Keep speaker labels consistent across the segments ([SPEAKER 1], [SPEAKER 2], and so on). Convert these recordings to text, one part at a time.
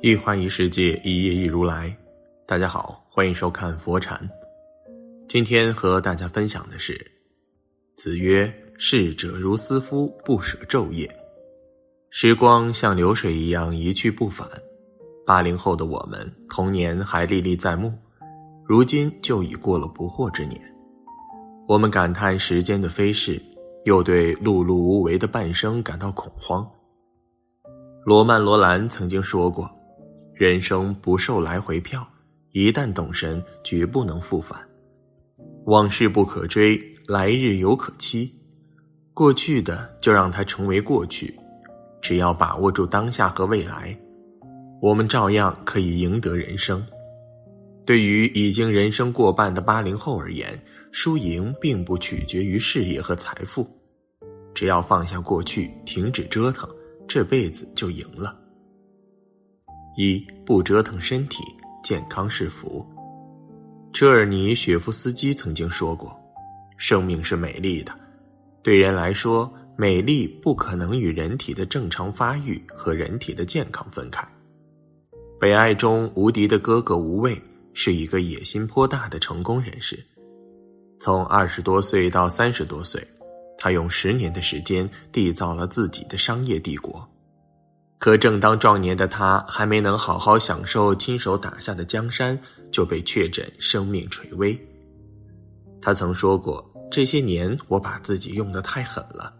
[SPEAKER 1] 一花一世界，一叶一如来。大家好，欢迎收看佛禅。今天和大家分享的是：子曰：“逝者如斯夫，不舍昼夜。”时光像流水一样一去不返。八零后的我们，童年还历历在目，如今就已过了不惑之年。我们感叹时间的飞逝，又对碌碌无为的半生感到恐慌。罗曼·罗兰曾经说过。人生不受来回票，一旦动身，绝不能复返。往事不可追，来日犹可期。过去的就让它成为过去，只要把握住当下和未来，我们照样可以赢得人生。对于已经人生过半的八零后而言，输赢并不取决于事业和财富，只要放下过去，停止折腾，这辈子就赢了。一不折腾身体，健康是福。车尔尼雪夫斯基曾经说过：“生命是美丽的，对人来说，美丽不可能与人体的正常发育和人体的健康分开。”《北爱》中无敌的哥哥无畏是一个野心颇大的成功人士，从二十多岁到三十多岁，他用十年的时间缔造了自己的商业帝国。可正当壮年的他还没能好好享受亲手打下的江山，就被确诊生命垂危。他曾说过：“这些年我把自己用得太狠了。”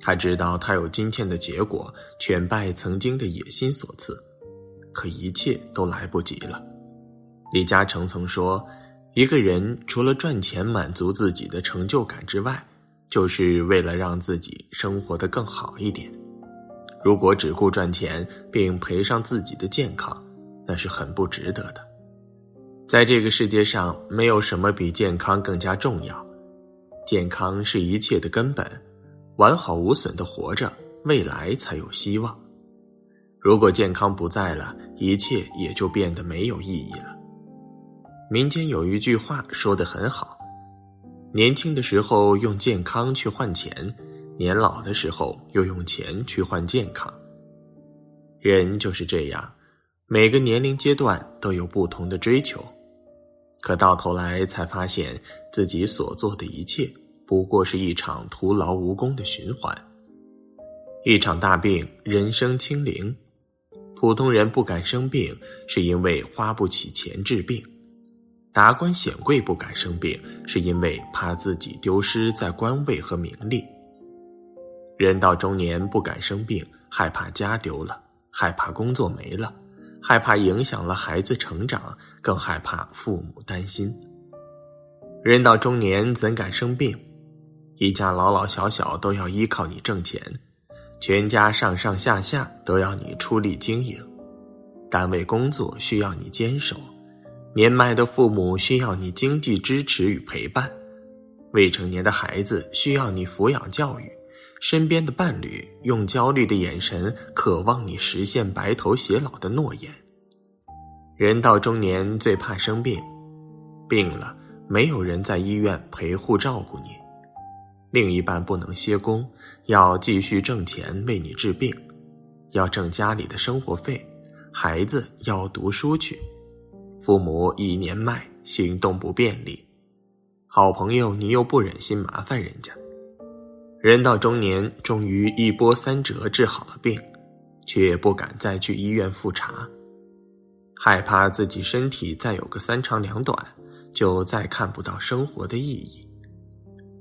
[SPEAKER 1] 他知道他有今天的结果，全拜曾经的野心所赐，可一切都来不及了。李嘉诚曾说：“一个人除了赚钱满足自己的成就感之外，就是为了让自己生活得更好一点。”如果只顾赚钱并赔上自己的健康，那是很不值得的。在这个世界上，没有什么比健康更加重要。健康是一切的根本，完好无损的活着，未来才有希望。如果健康不在了，一切也就变得没有意义了。民间有一句话说得很好：年轻的时候用健康去换钱。年老的时候，又用钱去换健康。人就是这样，每个年龄阶段都有不同的追求，可到头来才发现自己所做的一切不过是一场徒劳无功的循环。一场大病，人生清零。普通人不敢生病，是因为花不起钱治病；达官显贵不敢生病，是因为怕自己丢失在官位和名利。人到中年不敢生病，害怕家丢了，害怕工作没了，害怕影响了孩子成长，更害怕父母担心。人到中年怎敢生病？一家老老小小都要依靠你挣钱，全家上上下下都要你出力经营，单位工作需要你坚守，年迈的父母需要你经济支持与陪伴，未成年的孩子需要你抚养教育。身边的伴侣用焦虑的眼神渴望你实现白头偕老的诺言。人到中年最怕生病，病了没有人在医院陪护照顾你，另一半不能歇工，要继续挣钱为你治病，要挣家里的生活费，孩子要读书去，父母已年迈，行动不便利，好朋友你又不忍心麻烦人家。人到中年，终于一波三折治好了病，却不敢再去医院复查，害怕自己身体再有个三长两短，就再看不到生活的意义。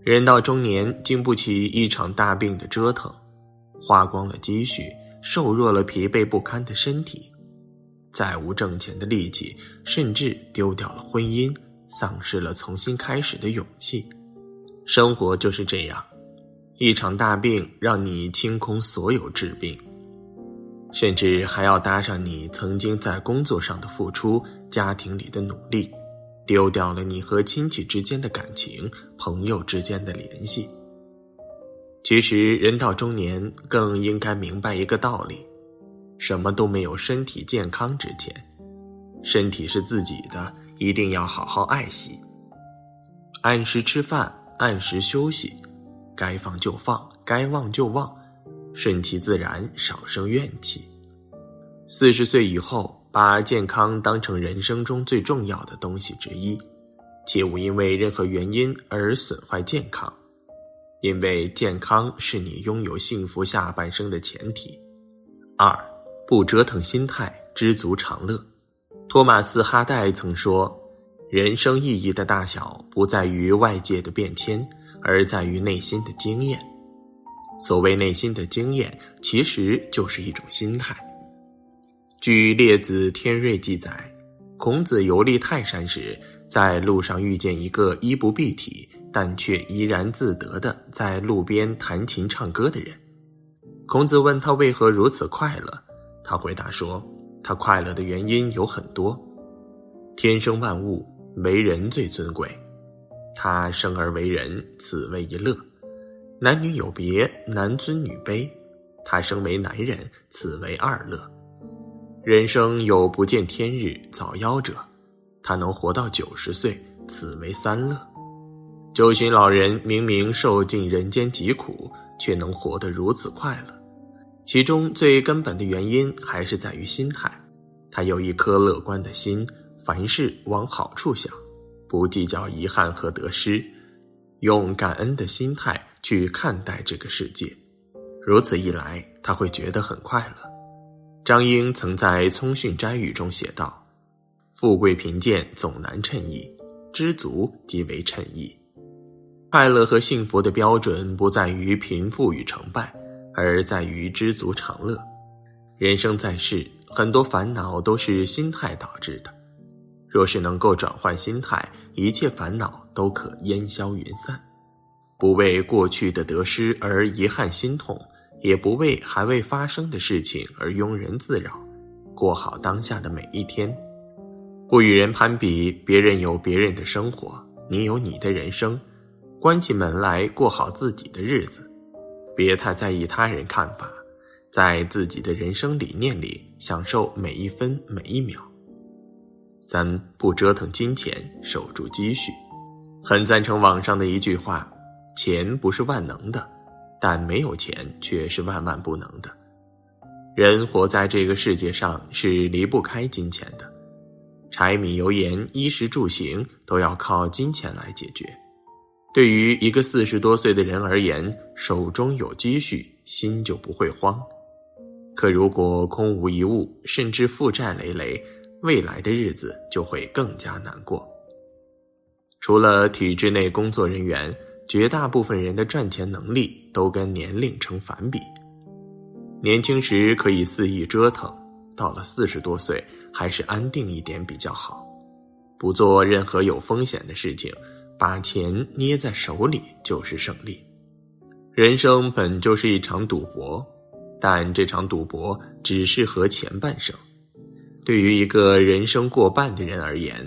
[SPEAKER 1] 人到中年，经不起一场大病的折腾，花光了积蓄，瘦弱了疲惫不堪的身体，再无挣钱的力气，甚至丢掉了婚姻，丧失了重新开始的勇气。生活就是这样。一场大病让你清空所有治病，甚至还要搭上你曾经在工作上的付出、家庭里的努力，丢掉了你和亲戚之间的感情、朋友之间的联系。其实，人到中年更应该明白一个道理：什么都没有身体健康值钱。身体是自己的，一定要好好爱惜，按时吃饭，按时休息。该放就放，该忘就忘，顺其自然，少生怨气。四十岁以后，把健康当成人生中最重要的东西之一，切勿因为任何原因而损坏健康，因为健康是你拥有幸福下半生的前提。二，不折腾心态，知足常乐。托马斯·哈代曾说：“人生意义的大小不在于外界的变迁，而在于内心的经验。所谓内心的经验，其实就是一种心态。”据《列子·天瑞》记载，孔子游历泰山时，在路上遇见一个衣不蔽体但却怡然自得的在路边弹琴唱歌的人。孔子问他为何如此快乐，他回答说：“他快乐的原因有很多。天生万物，为人最尊贵。他生而为人，此为一乐。男女有别，男尊女卑。他生为男人，此为二乐。人生有不见天日早夭者，他能活到九十岁，此为三乐。九旬老人明明受尽人间疾苦，却能活得如此快乐。”其中最根本的原因还是在于心态，他有一颗乐观的心，凡事往好处想，不计较遗憾和得失，用感恩的心态去看待这个世界。如此一来，他会觉得很快乐。张英曾在《聪训摘语》中写道：“富贵贫贱总难称意，知足即为称意。快乐和幸福的标准不在于贫富与成败。”而在于知足常乐。人生在世，很多烦恼都是心态导致的。若是能够转换心态，一切烦恼都可烟消云散。不为过去的得失而遗憾心痛，也不为还未发生的事情而庸人自扰，过好当下的每一天。不与人攀比，别人有别人的生活，你有你的人生，关起门来过好自己的日子。别太在意他人看法，在自己的人生理念里享受每一分每一秒。三不折腾金钱，守住积蓄。很赞成网上的一句话：钱不是万能的，但没有钱却是万万不能的。人活在这个世界上是离不开金钱的，柴米油盐、衣食住行都要靠金钱来解决。对于一个四十多岁的人而言，手中有积蓄，心就不会慌。可如果空无一物，甚至负债累累，未来的日子就会更加难过。除了体制内工作人员，绝大部分人的赚钱能力都跟年龄成反比。年轻时可以肆意折腾，到了四十多岁，还是安定一点比较好，不做任何有风险的事情。把钱捏在手里就是胜利。人生本就是一场赌博，但这场赌博只适合前半生。对于一个人生过半的人而言，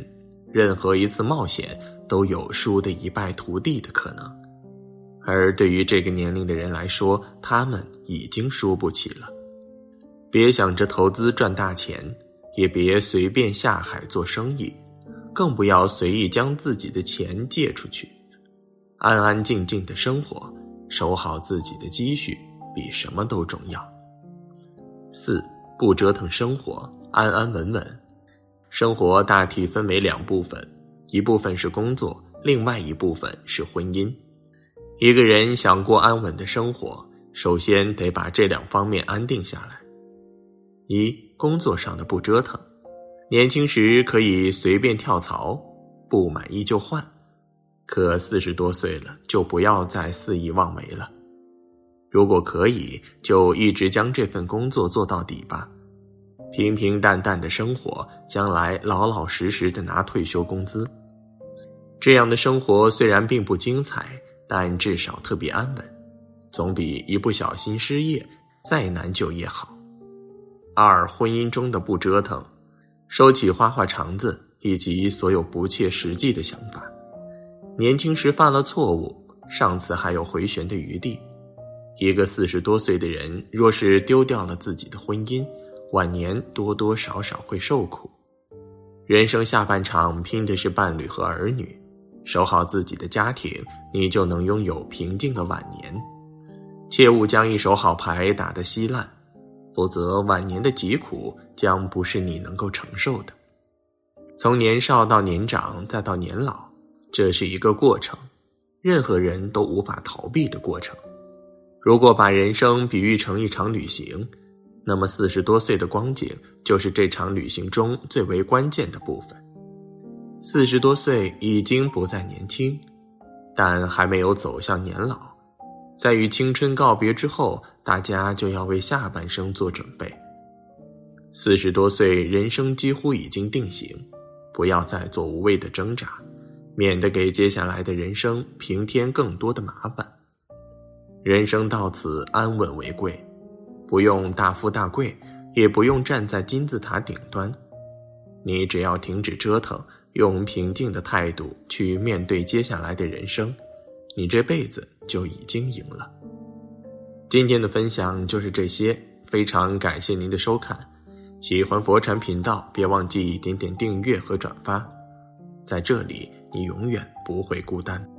[SPEAKER 1] 任何一次冒险都有输得一败涂地的可能。而对于这个年龄的人来说，他们已经输不起了。别想着投资赚大钱，也别随便下海做生意。更不要随意将自己的钱借出去，安安静静的生活，守好自己的积蓄，比什么都重要。四不折腾生活，安安稳稳。生活大体分为两部分，一部分是工作，另外一部分是婚姻。一个人想过安稳的生活，首先得把这两方面安定下来。一工作上的不折腾。年轻时可以随便跳槽，不满意就换，可四十多岁了就不要再肆意妄为了。如果可以，就一直将这份工作做到底吧。平平淡淡的生活，将来老老实实的拿退休工资。这样的生活虽然并不精彩，但至少特别安稳，总比一不小心失业再难就业好。二婚姻中的不折腾。收起花花肠子以及所有不切实际的想法。年轻时犯了错误，上次还有回旋的余地。一个四十多岁的人，若是丢掉了自己的婚姻，晚年多多少少会受苦。人生下半场拼的是伴侣和儿女，守好自己的家庭，你就能拥有平静的晚年。切勿将一手好牌打得稀烂。否则晚年的疾苦将不是你能够承受的。从年少到年长，再到年老，这是一个过程，任何人都无法逃避的过程。如果把人生比喻成一场旅行，那么四十多岁的光景就是这场旅行中最为关键的部分。四十多岁已经不再年轻，但还没有走向年老。在与青春告别之后，大家就要为下半生做准备。四十多岁，人生几乎已经定型，不要再做无谓的挣扎，免得给接下来的人生平添更多的麻烦。人生到此，安稳为贵，不用大富大贵，也不用站在金字塔顶端，你只要停止折腾，用平静的态度去面对接下来的人生。你这辈子就已经赢了。今天的分享就是这些，非常感谢您的收看。喜欢佛禅频道，别忘记点点订阅和转发，在这里你永远不会孤单。